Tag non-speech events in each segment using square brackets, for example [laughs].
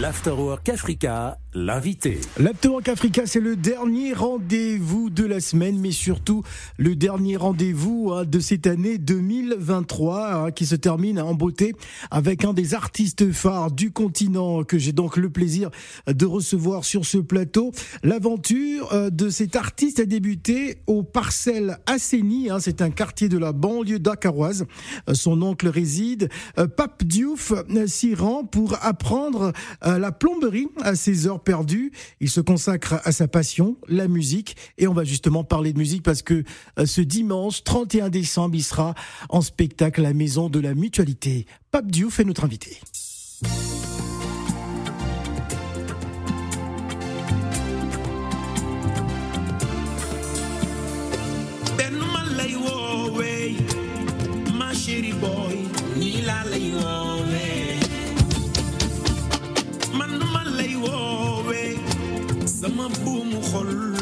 L'Afterwork Africa, l'invité. L'Afterwork Africa, c'est le dernier rendez-vous de la semaine, mais surtout le dernier rendez-vous hein, de cette année 2023 hein, qui se termine en beauté avec un des artistes phares du continent que j'ai donc le plaisir de recevoir sur ce plateau. L'aventure euh, de cet artiste a débuté au Parcelles Asseni, hein, c'est un quartier de la banlieue dakaroise. Euh, son oncle réside. Euh, Pape Diouf s'y rend pour apprendre la plomberie à ses heures perdues. Il se consacre à sa passion, la musique. Et on va justement parler de musique parce que euh, ce dimanche 31 décembre, il sera en spectacle à la Maison de la Mutualité. Pape Diouf est notre invité. Sama buumu xol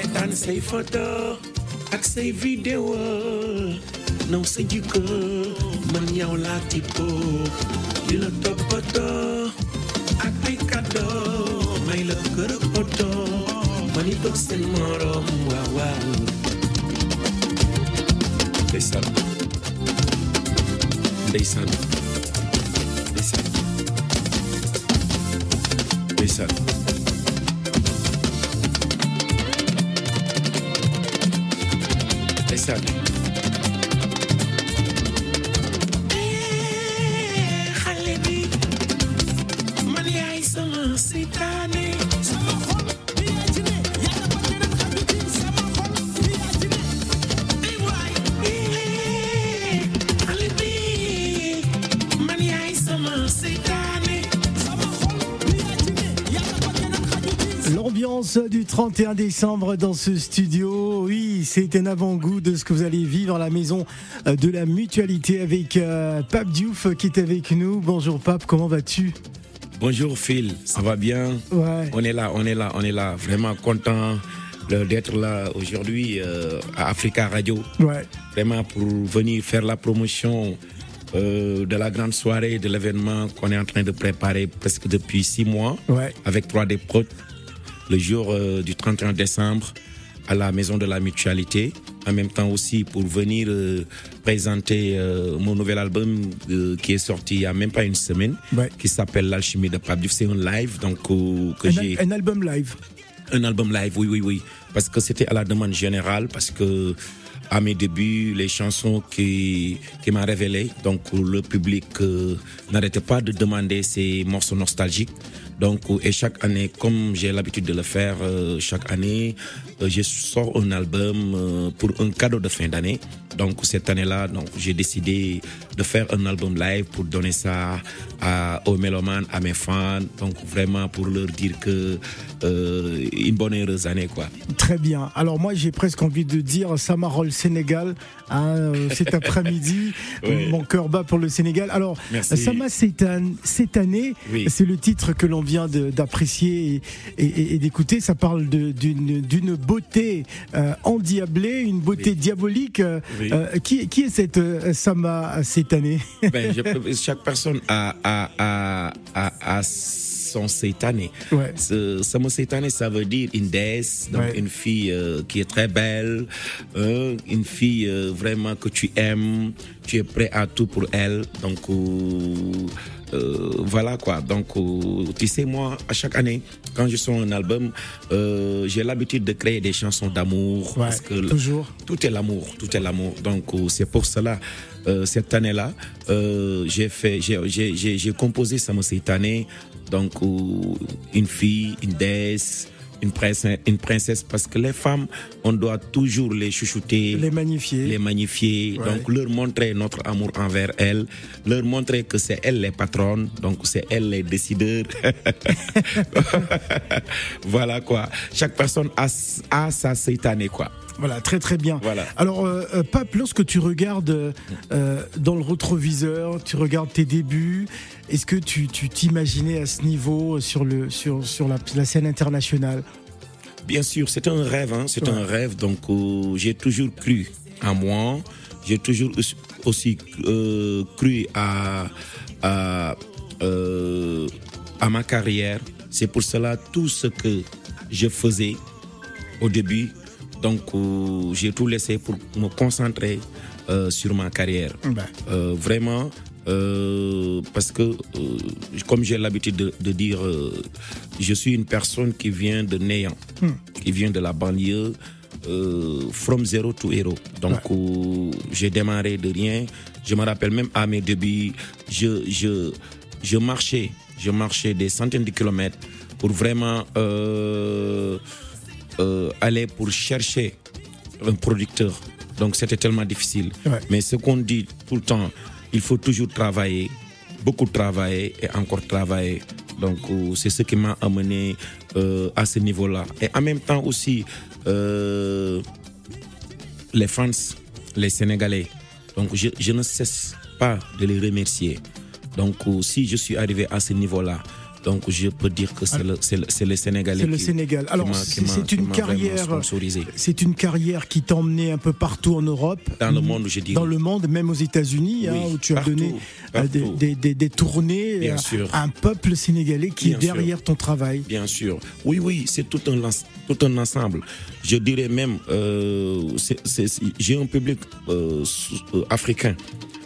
seetaan say photo ak say vidéo naw sa jikko man yow laa tipo di la toppatoo ak ay cadeau may la kër oto mani toog seen morom waaw waaw ndeysaan ndeysaan ndeysaan L'ambiance du 31 décembre dans ce studio, oui, c'est un avant-goût de ce que vous allez vivre à la maison euh, de la mutualité avec euh, Pape Diouf qui est avec nous. Bonjour Pape, comment vas-tu? Bonjour Phil, ça va bien? Ouais. On est là, on est là, on est là. Vraiment content d'être là aujourd'hui euh, à Africa Radio. Ouais. Vraiment pour venir faire la promotion euh, de la grande soirée, de l'événement qu'on est en train de préparer presque depuis six mois Ouais. avec 3D Pro le jour euh, du 31 décembre à la Maison de la Mutualité. En même temps aussi pour venir euh, présenter euh, mon nouvel album euh, qui est sorti il y a même pas une semaine, Ouais. qui s'appelle L'Alchimie de Pape. C'est un live donc que j'ai un album live. un album live, oui, oui, oui. Parce que c'était à la demande générale, parce que à mes débuts, les chansons qui, qui m'ont révélé, donc le public euh, n'arrêtait pas de demander ces morceaux nostalgiques. Donc, euh, et chaque année, comme j'ai l'habitude de le faire euh, chaque année, je sors un album pour un cadeau de fin d'année. Donc, cette année-là, j'ai décidé de faire un album live pour donner ça aux mélomanes, à mes fans. Donc, vraiment pour leur dire que une bonne heureuse année, quoi. Très bien. Alors moi j'ai presque envie de dire Samarol Sénégal hein, euh, cet après-midi. [laughs] Oui. Mon cœur bat pour le Sénégal. Alors, Merci. Sama cette année, Oui. c'est le titre que l'on vient d'apprécier et, et- et d'écouter. Ça parle d'une beauté euh, endiablée, une beauté Oui. diabolique. Euh, Oui. euh, qui, qui est cette euh, Sama cette année? Ben, chaque personne a, a, a, a, a son satané. Ouais. Ce, Samo satané, ça veut dire une déesse, donc Ouais. une fille euh, qui est très belle, hein, une fille euh, vraiment que tu aimes, tu es prêt à tout pour elle. Donc euh, voilà quoi. Donc tu sais moi, à chaque année, quand je sors un album, j'ai l'habitude de créer des chansons d'amour Ouais, parce que toujours. tout est l'amour, tout est l'amour. Donc c'est pour cela euh, cette année-là, euh, j'ai fait, j'ai, composé Samo cette année. Donc euh, une fille, une déesse, une princesse, une princesse, parce que les femmes, on doit toujours les chouchouter, Les magnifier. les magnifier, Ouais. donc leur montrer notre amour envers elles, leur montrer que c'est elles les patronnes, donc c'est elles les décideurs. [laughs] [laughs] voilà quoi. Chaque personne a, a sa cette année quoi. Voilà, très très bien. Voilà. Alors, euh, euh, Pape, lorsque tu regardes euh, dans le rétroviseur, tu regardes tes débuts, est-ce que tu tu t'imaginais à ce niveau sur, le, sur, sur la, la scène internationale? Bien sûr, c'est un rêve, hein, c'est Ouais. un rêve. Donc, euh, j'ai toujours cru en moi. J'ai toujours aussi- cru à, à, à ma carrière. C'est pour cela tout ce que je faisais au début. Donc, euh, j'ai tout laissé pour me concentrer euh, sur ma carrière. Ben, Euh, vraiment, euh, parce que, euh, comme j'ai l'habitude de, de dire, euh, je suis une personne qui vient de néant, qui vient de la banlieue, from zero to hero. Donc, j'ai démarré de rien. Je me rappelle même à mes débuts, je, je, je marchais, je marchais des centaines de kilomètres pour vraiment euh, aller pour chercher un producteur. Donc c'était tellement difficile. Ouais. Mais ce qu'on dit tout le temps, il faut toujours travailler, beaucoup travailler et encore travailler. Donc euh, c'est ce qui m'a amené euh, à ce niveau-là. Et en même temps aussi, euh, les fans, les Sénégalais. Donc je, je ne cesse pas de les remercier. Donc si je suis arrivé à ce niveau-là, donc je peux dire que c'est le, c'est le, c'est le Sénégalais. c'est le qui- Sénégal. Alors, c'est une carrière. C'est une carrière qui t'a emmené un peu partout en Europe. Dans le monde, je dirais. Dans le monde, même aux États-unis, hein, où tu as donné euh, des, des- des- des tournées Bien à, sûr. un peuple sénégalais qui Bien est sûr. derrière ton travail. Bien sûr. Oui, oui, c'est tout un, tout un ensemble. Je dirais même, euh, j'ai un public euh, euh, africain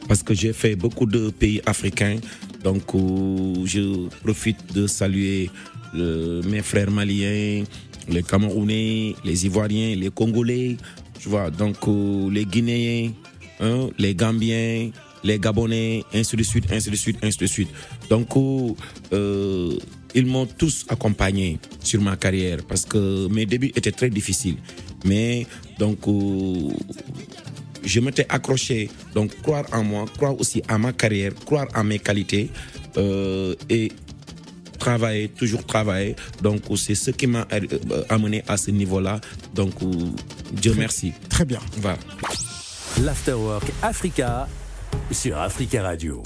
parce que j'ai fait beaucoup de pays africains. Donc, euh, je profite de saluer le- mes frères maliens, les Camerounais, les Ivoiriens, les Congolais, tu vois, donc euh, les Guinéens, hein, les Gambiens, les Gabonais, ainsi de suite, ainsi de suite, ainsi de suite. Donc, euh, euh, ils m'ont tous accompagné sur ma carrière parce que mes débuts étaient très difficiles. Mais donc, euh, je m'étais accroché. Donc, croire en moi, croire aussi à ma carrière, croire à mes qualités euh, et travailler, toujours travailler. Donc, c'est ce qui m'a euh, amené à ce niveau-là. Donc, euh, Dieu merci. Très bien. Voilà. L'Afterwork Africa sur Africa Radio.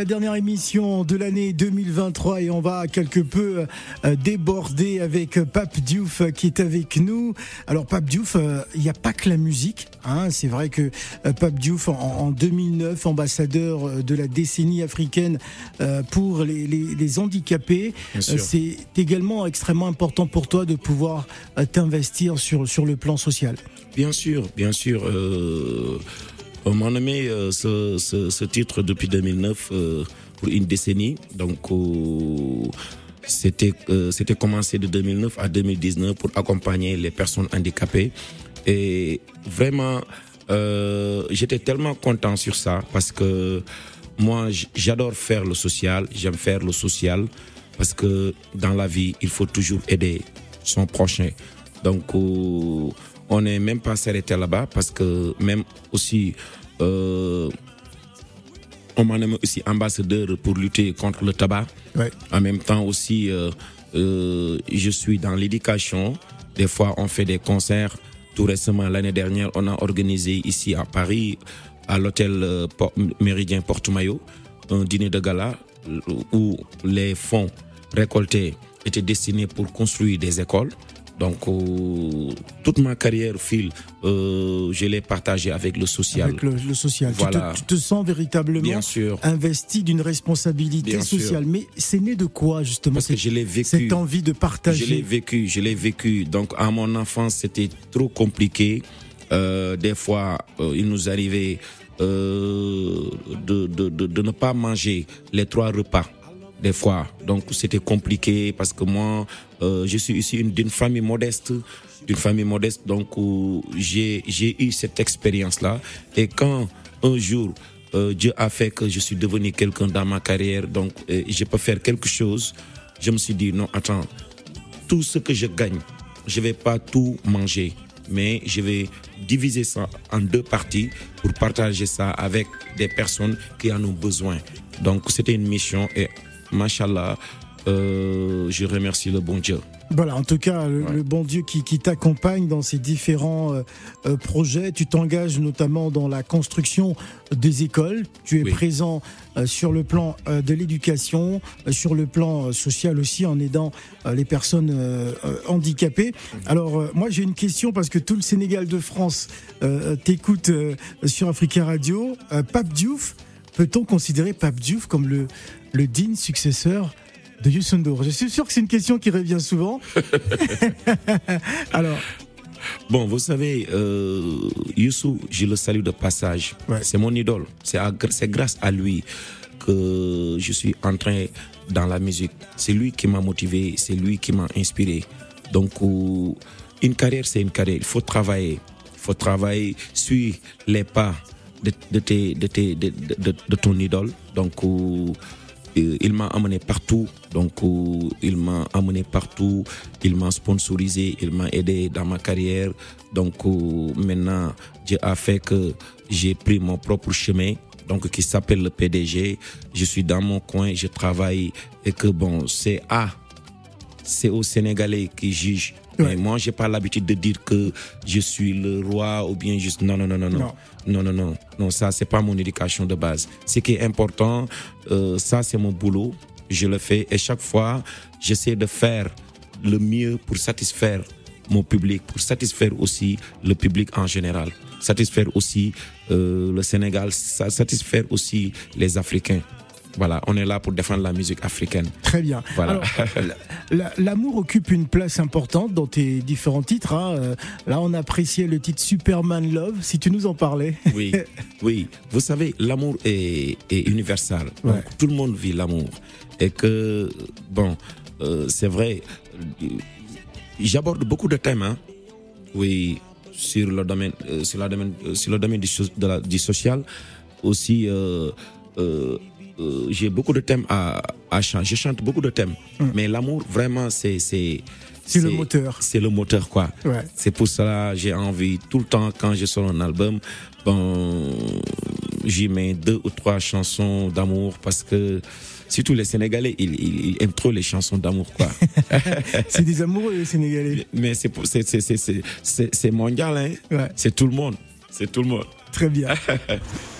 La dernière émission de l'année 2023 et on va quelque peu euh, déborder avec Pape Diouf qui est avec nous. Alors Pape Diouf, euh, il n'y a pas que la musique. Hein. C'est vrai que euh, Pape Diouf, en, 2009, ambassadeur de la décennie africaine pour les, handicapés, c'est également extrêmement important pour toi de pouvoir t'investir sur, sur le plan social. Bien sûr, bien sûr. On m'a nommé euh, ce, ce, titre depuis 2009 euh, pour une décennie. Donc, euh, c'était c'était commencé de 2009 à 2019 pour accompagner les personnes handicapées. Et vraiment, j'étais tellement content sur ça parce que moi, j'adore faire le social. J'aime faire le social parce que dans la vie, il faut toujours aider son prochain. Donc, on n'est même pas s'arrêté là-bas parce que même aussi, euh, on m'a nommé aussi ambassadeur pour lutter contre le tabac. En même temps aussi, euh, euh, je suis dans l'éducation. Des fois, on fait des concerts. Tout récemment, l'année dernière, on a organisé ici à Paris, à l'hôtel Méridien Porte-Maillot, un dîner de gala où les fonds récoltés étaient destinés pour construire des écoles. Donc, euh, toute ma carrière file, euh, je l'ai partagée avec le social. Avec le, social. Voilà. Tu, te, sens véritablement investi d'une responsabilité sociale. Mais c'est né de quoi, justement Parce que je l'ai vécu. Cette envie de partager? Je l'ai vécu, je l'ai vécu. Donc, à mon enfance, c'était trop compliqué. Euh, des fois, il nous arrivait de, de, de, de ne pas manger les trois repas des fois. Donc c'était compliqué parce que moi, euh, je suis ici d'une famille modeste, d'une famille modeste. Donc j'ai j'ai eu cette expérience là. Et quand un jour euh, Dieu a fait que je suis devenu quelqu'un dans ma carrière, donc euh, je peux faire quelque chose. Je me suis dit non, attends, tout ce que je gagne, je vais pas tout manger, mais je vais diviser ça en deux parties pour partager ça avec des personnes qui en ont besoin. Donc c'était une mission et Machallah, euh, je remercie le bon Dieu. Voilà, en tout cas, le, bon Dieu qui, t'accompagne dans ces différents euh, euh, projets. Tu t'engages notamment dans la construction des écoles. Tu es présent sur le plan de l'éducation, sur le plan social aussi, en aidant les personnes handicapées. Alors, moi, j'ai une question parce que tout le Sénégal de France t'écoute sur Africa Radio. Pape Diouf, peut-on considérer Pape Diouf comme le, le digne successeur de Youssou Je suis sûr que c'est une question qui revient souvent. [laughs] [laughs] Alors. Bon, vous savez, euh, Youssou, je le salue de passage. C'est mon idole. C'est grâce à lui que je suis entré dans la musique. C'est lui qui m'a motivé, c'est lui qui m'a inspiré. Donc, euh, une carrière, c'est une carrière. Il faut travailler. Il faut travailler, suivre les pas de, de, de, de ton idole. Donc, euh, il m'a amené partout. Donc, euh, il m'a amené partout. Il m'a sponsorisé. Il m'a aidé dans ma carrière. Donc, euh, maintenant, Dieu a fait que j'ai pris mon propre chemin. Donc, qui s'appelle le PDG. Je suis dans mon coin, je travaille. Et que bon, c'est à, c'est aux Sénégalais qui jugent mais moi, j'ai pas l'habitude de dire que je suis le roi ou bien juste non, non, non, non, non. Non, non, non. Non, ça, c'est pas mon éducation de base. Ce qui est important, euh, ça, c'est mon boulot. Je le fais et chaque fois, j'essaie de faire le mieux pour satisfaire mon public, pour satisfaire aussi le public en général, satisfaire aussi euh, le Sénégal, satisfaire aussi les Africains. Voilà, on est là pour défendre la musique africaine. Très bien. Voilà. [laughs] L'amour occupe une place importante dans tes différents titres. Hein. Euh, là, on appréciait le titre Superman Love. Si tu nous en parlais. [laughs] Oui, oui. Vous savez, l'amour est, universel. tout le monde vit l'amour. Et que, bon, euh, c'est vrai, j'aborde beaucoup de thèmes. Hein. Oui, sur le domaine, euh, sur, la domaine, sur le domaine du, du social, aussi euh, j'ai beaucoup de thèmes à, à, chanter. Je chante beaucoup de thèmes. Mais l'amour, vraiment, c'est. C'est le moteur. C'est le moteur, quoi. C'est pour cela j'ai envie, tout le temps, quand je sors un album, bon, j'y mets deux ou trois chansons d'amour parce que surtout les Sénégalais, ils, aiment trop les chansons d'amour, quoi. [laughs] c'est des amoureux, les Sénégalais. Mais c'est mondial, hein. C'est tout le monde. C'est tout le monde. Très bien. [laughs]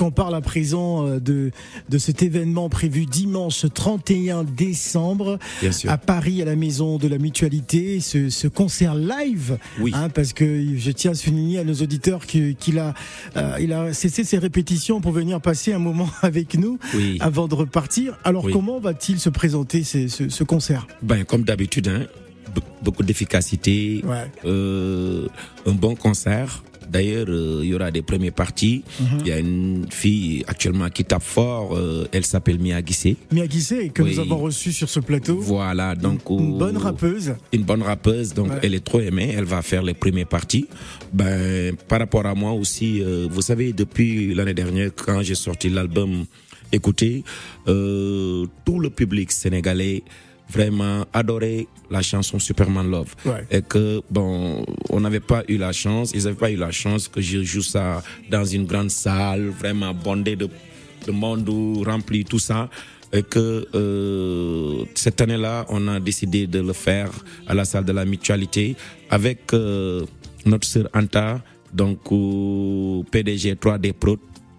Qu'on parle à présent euh, de, de cet événement prévu dimanche 31 décembre à Paris à la Maison de la Mutualité, ce, ce concert live, oui. hein, parce que je tiens à souligner à nos auditeurs qu'il a, euh, il a cessé ses répétitions pour venir passer un moment [laughs] avec nous oui. avant de repartir. Alors Oui. comment va-t-il se présenter ce, ce, ce concert? Ben, comme d'habitude, hein, be- beaucoup d'efficacité, Ouais. euh, un bon concert. D'ailleurs, euh, il y aura des premières parties. Mhm. Il y a une fille actuellement qui tape fort. euh, elle s'appelle Mia Guissé. Mia Guissé, que Oui. nous avons reçu sur ce plateau. Voilà, donc Une euh, bonne rappeuse. une bonne rappeuse, donc Ouais. elle est trop aimée, elle va faire les premières parties. Ben, par rapport à moi aussi, euh, vous savez, depuis l'année dernière, quand j'ai sorti l'album Écoutez, euh, tout le public sénégalais vraiment adoré la chanson Superman Love. Ouais. Et que, bon, on n'avait pas eu la chance, ils n'avaient pas eu la chance que je joue ça dans une grande salle, vraiment bondée de, de monde ou rempli, tout ça et que euh, cette année-là, on a décidé de le faire à la salle de la mutualité avec euh, notre sœur Anta, donc euh, PDG 3D Pro,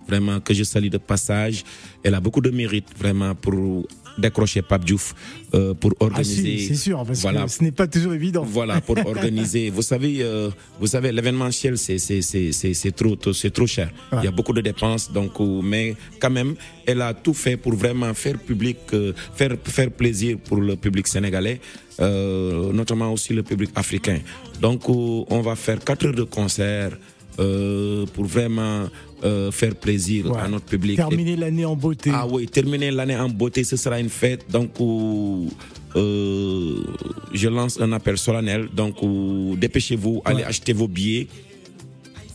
vraiment que je salue de passage. Elle a beaucoup de mérite vraiment pour décrocher Pape Diouf euh, pour Ah organiser. si, c'est sûr, parce voilà, que ce n'est pas toujours évident. voilà pour [laughs] organiser. Vous savez, euh, vous savez, l'événementiel c'est c'est c'est c'est c'est trop c'est trop cher. Ouais. Il y a beaucoup de dépenses, donc euh, mais quand même, elle a tout fait pour vraiment faire public, euh, faire faire plaisir pour le public sénégalais, notamment aussi le public africain. Donc on va faire quatre heures de concert. Euh, pour vraiment euh, faire plaisir Ouais. à notre public. Terminer l'année en beauté. ah oui, terminer l'année en beauté, ce sera une fête. Donc, euh, euh, je lance un appel solennel. Donc, dépêchez-vous, allez acheter vos billets.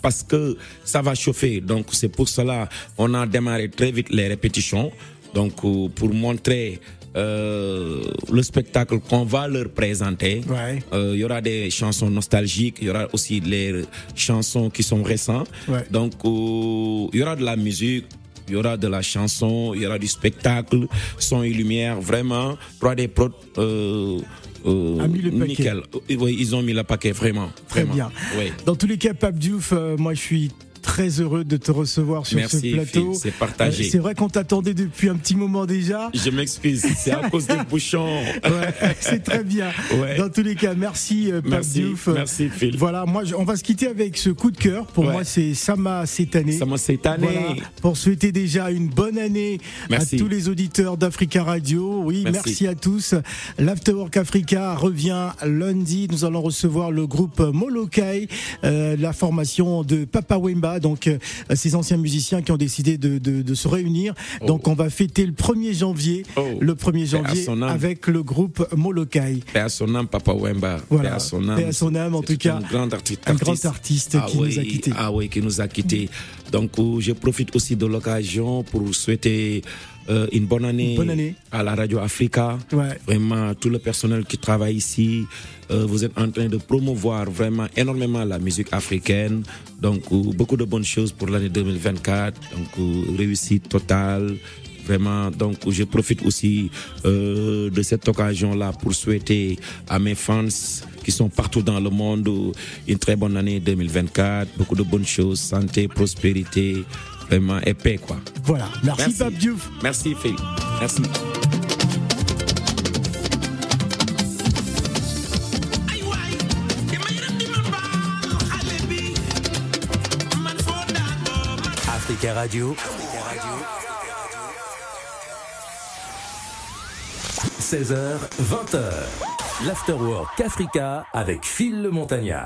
Parce que ça va chauffer. Donc, c'est pour cela on a démarré très vite les répétitions. Donc, pour montrer euh, le spectacle qu'on va leur présenter. Ouais. Euh, Il y aura des chansons nostalgiques, il y aura aussi les chansons qui sont récentes. Ouais. Donc, euh, il y aura de la musique, il y aura de la chanson, il y aura du spectacle, son et lumière, vraiment. 3D Pro, euh, euh, A mis le paquet. nickel. Euh, Oui, ils ont mis le paquet, vraiment. Très vraiment. bien. Oui. Dans tous les cas, Pape Diouf, euh, moi je suis très heureux de te recevoir sur Merci, ce plateau. C'est partagé. Euh, c'est vrai qu'on t'attendait depuis un petit moment déjà. Je m'excuse, c'est à cause des bouchons. [laughs] Ouais, c'est très bien. Ouais. Dans tous les cas, merci euh, Pape Merci, Diouf. merci, Phil. Voilà, moi on va se quitter avec ce coup de cœur. Pour Ouais. moi, c'est Sama cette année. Ça m'a cette année. Voilà, pour souhaiter déjà une bonne année Merci. à tous les auditeurs d'Africa Radio. Oui, merci. Merci. à tous. L'Afterwork Africa revient lundi. Nous allons recevoir le groupe Molokai, euh, la formation de Papa Wemba, donc euh, ces anciens musiciens qui ont décidé de, de- de se réunir. Donc on va fêter le 1er janvier, Oh. le 1er Paix à janvier avec le groupe Molokai. Paix à son âme, Papa Wemba. Voilà. Paix à son âme. Paix à son âme, en tout cas. Un grand artiste. Un grand artiste qui nous a quittés. Ah oui, qui nous a quittés. Donc, euh, je profite aussi de l'occasion pour souhaiter euh, une bonne année, Bonne année. à la Radio Africa. Ouais. Vraiment, tout le personnel qui travaille ici, euh, vous êtes en train de promouvoir vraiment énormément la musique africaine. Donc, euh, beaucoup de bonnes choses pour l'année 2024. Donc, réussite totale. Vraiment, donc je profite aussi euh, de cette occasion-là pour souhaiter à mes fans qui sont partout dans le monde une très bonne année 2024, beaucoup de bonnes choses, santé, prospérité, vraiment épais quoi. Voilà, merci, Pape Diouf. Merci Phil, merci. Africa Radio. 16h, 20h. L'Afterwork Africa avec Phil le Montagnard.